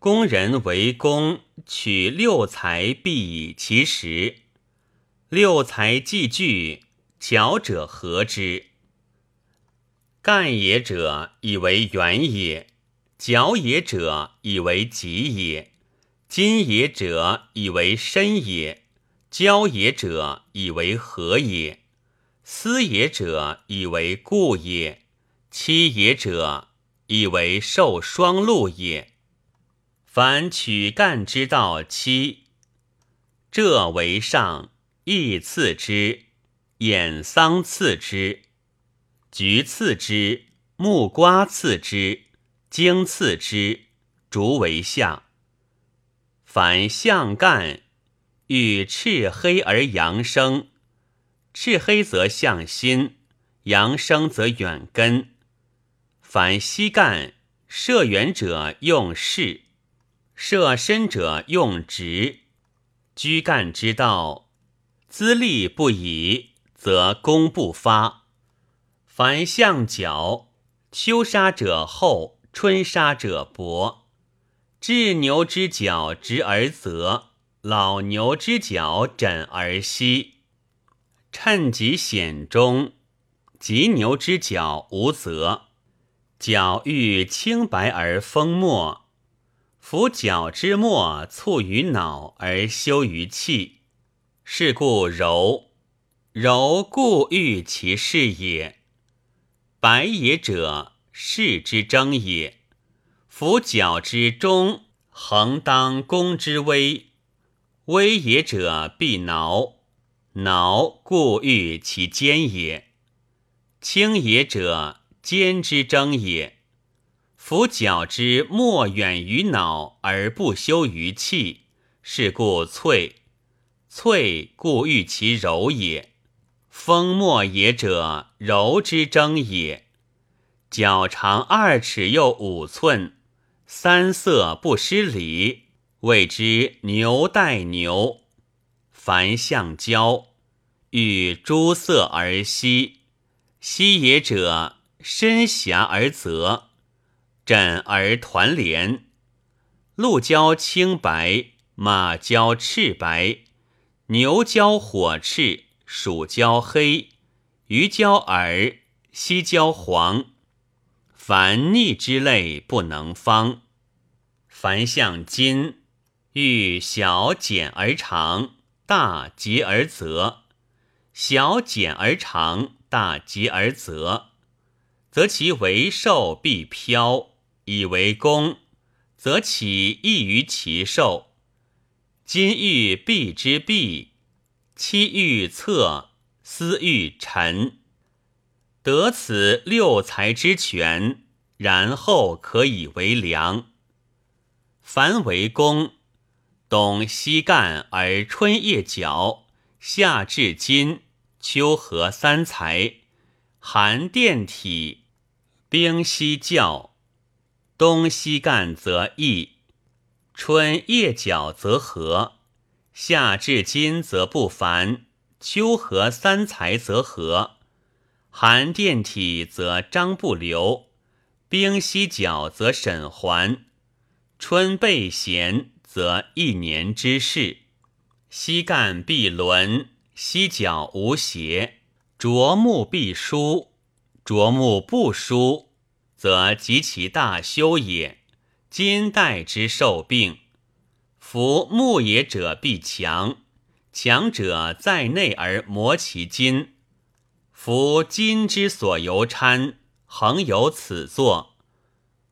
工人为工，取六财必以其时。六财既具，巧者合之。干也者，以为圆也；角也者，以为极也；金也者，以为深也；交也者，以为合也；思也者，以为固也；期也者，以为受双禄也。凡取干之道，七这为上，义次之，衍桑次之，橘次之，木瓜次之，荆次之，竹为下。凡向干，欲赤黑而阳生，赤黑则向心，阳生则远根。凡西干，射远者用势。射深者用直，居干之道，资力不已，则功不发。凡象角，秋杀者厚，春杀者薄。稚牛之角直而泽，老牛之角枕而息。趁吉险中，吉牛之角无泽，角欲清白而丰墨。夫角之末促于脑而休于气，是故柔柔故欲其事也。白也者，事之争也。夫角之中，横当攻之危，危也者必挠，挠故欲其坚也。轻也者，坚之争也。夫角之莫远于脑而不修于气，是故脆。脆故欲其柔也。风莫也者，柔之争也。角长二尺又五寸，三色不失礼，谓之牛带牛。凡象交，欲诸色而息。息也者，深狭而泽。枕而团连，鹿交青白，马交赤白，牛交火赤，鼠交黑，鱼交耳，犀交黄。凡逆之类不能方。凡向金，欲小简而长，大结而泽；小简而长，大结而泽，则其为寿必飘。以为功，则起异于其寿。金欲必之必，期欲测，思欲沉。得此六财之权，然后可以为良。凡为功，冬西干而春叶角，夏至金，秋和三才，寒电体，冰息教。东西干则易，春叶角则和，夏至金则不凡，秋和三才则和，寒电体则张不留，冰息角则沈还，春被闲则一年之事，西干必轮，西角无邪，啄木必疏，啄木不疏。则及其大修也。今代之受病，夫木也者必强，强者在内而磨其筋。夫筋之所由参，恒有此作。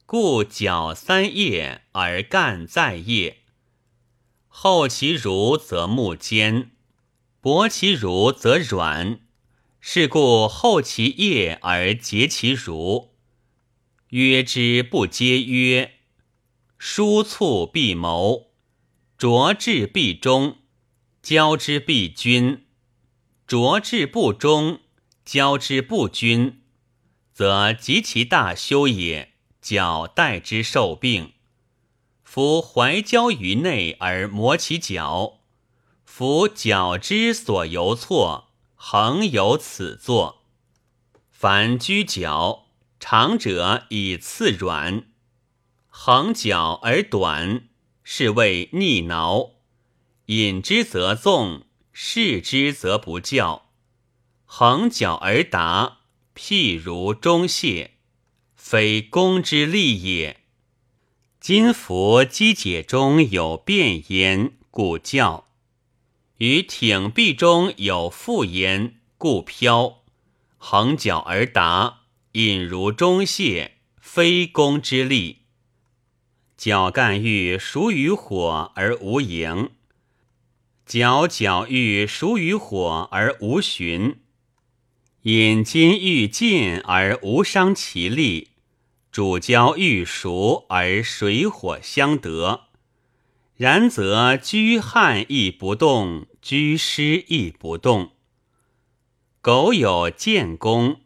故角三叶而干在叶。厚其如则木坚，薄其如则软。是故厚其叶而结其如。约之不皆约，疏促必谋，浊至必中，交之必均。浊至不中，交之不均，则及其大修也。脚待之受病。夫怀交于内而磨其脚，夫脚之所由错，恒有此作。凡居脚。长者以次软，横角而短，是谓逆挠。引之则纵，视之则不教。横角而达，譬如中谢，非攻之利也。今服击解中有变焉，故教；于挺臂中有复焉，故飘。横角而达，引如中泄，非攻之力。角干欲熟于火而无盈。角角欲熟于火而无寻，引金欲尽而无伤其力，主交欲熟而水火相得。然则居旱亦不动，居湿亦不动。苟有见功，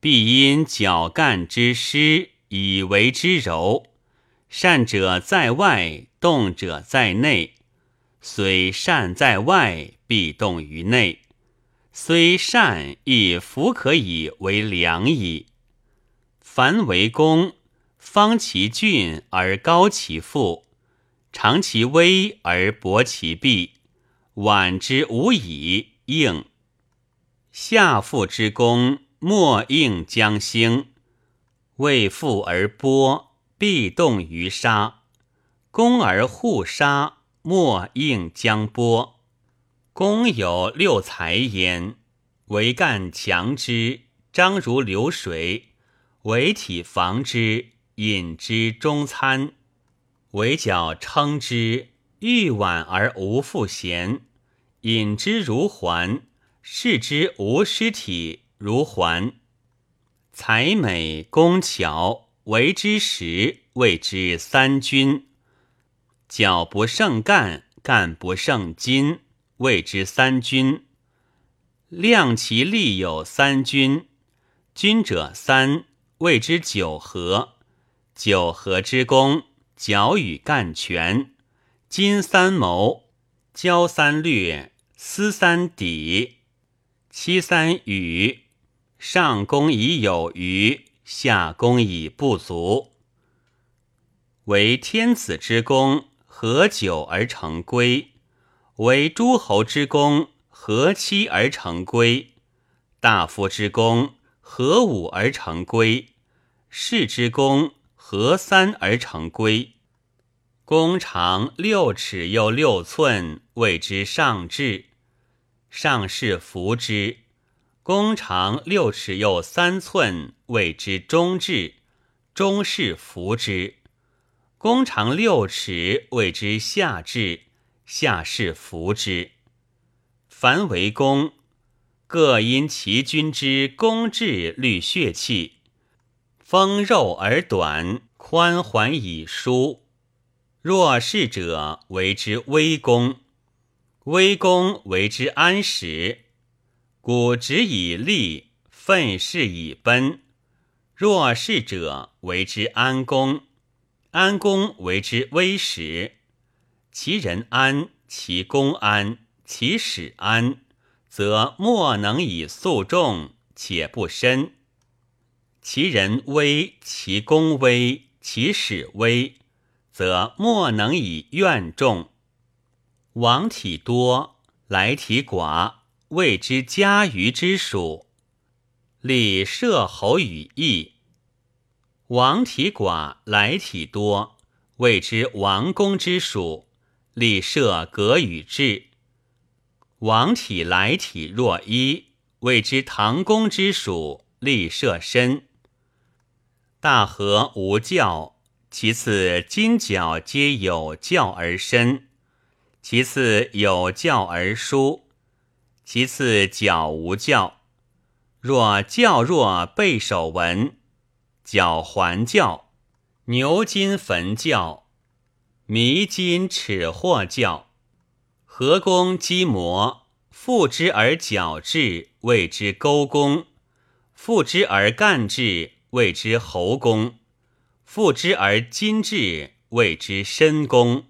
必因角干之湿以为之柔。善者在外，动者在内。虽善在外，必动于内；虽善，亦弗可以为良矣。凡为公，方其峻而高其腹，长其威而薄其臂，挽之无以应。下腹之功，莫应将兴；为腹而剥，必动于杀；攻而护杀。莫应将波，公有六才焉：为干强之，张如流水；为体防之，引之中餐；为脚撑之，欲挽而无复弦；引之如环，视之无失体如环。才美工巧，为之实，谓之三军。脚不胜干，干不胜筋，谓之三军。量其力有三军，军者三，谓之九合。九合之功，脚与干全，筋三谋，交三略，思三抵，七三羽。上攻以有余，下攻以不足。为天子之功。合九而成规，为诸侯之功；合七而成规，大夫之功；合五而成规，士之功；合三而成规。弓长六尺又六寸，谓之上至。上士服之。弓长六尺又三寸，谓之中至。中士服之。弓长六尺，谓之下至；下士服之。凡为弓，各因其君之弓质虑血气，丰肉而短，宽缓以疏。若是者，为之微弓；微弓为之安实。古直以立，愤世以奔。若是者，为之安公。安公为之微始，其人安，其公安，其使安，则莫能以诉众，且不深。其人微，其公微，其使微，则莫能以怨众。往体多，来体寡，谓之家鱼之属。立摄侯与义。王体寡，来体多，谓之王公之属；立设格与志。王体来体若一，谓之唐公之属；立设身。大和无教，其次金角皆有教而身，其次有教而疏，其次角无教。若教若背手纹。脚环教，牛筋焚教，迷筋齿或教，合弓击磨，复之而角质，谓之勾弓；复之而干质，谓之喉弓；复之而筋质，谓之身弓。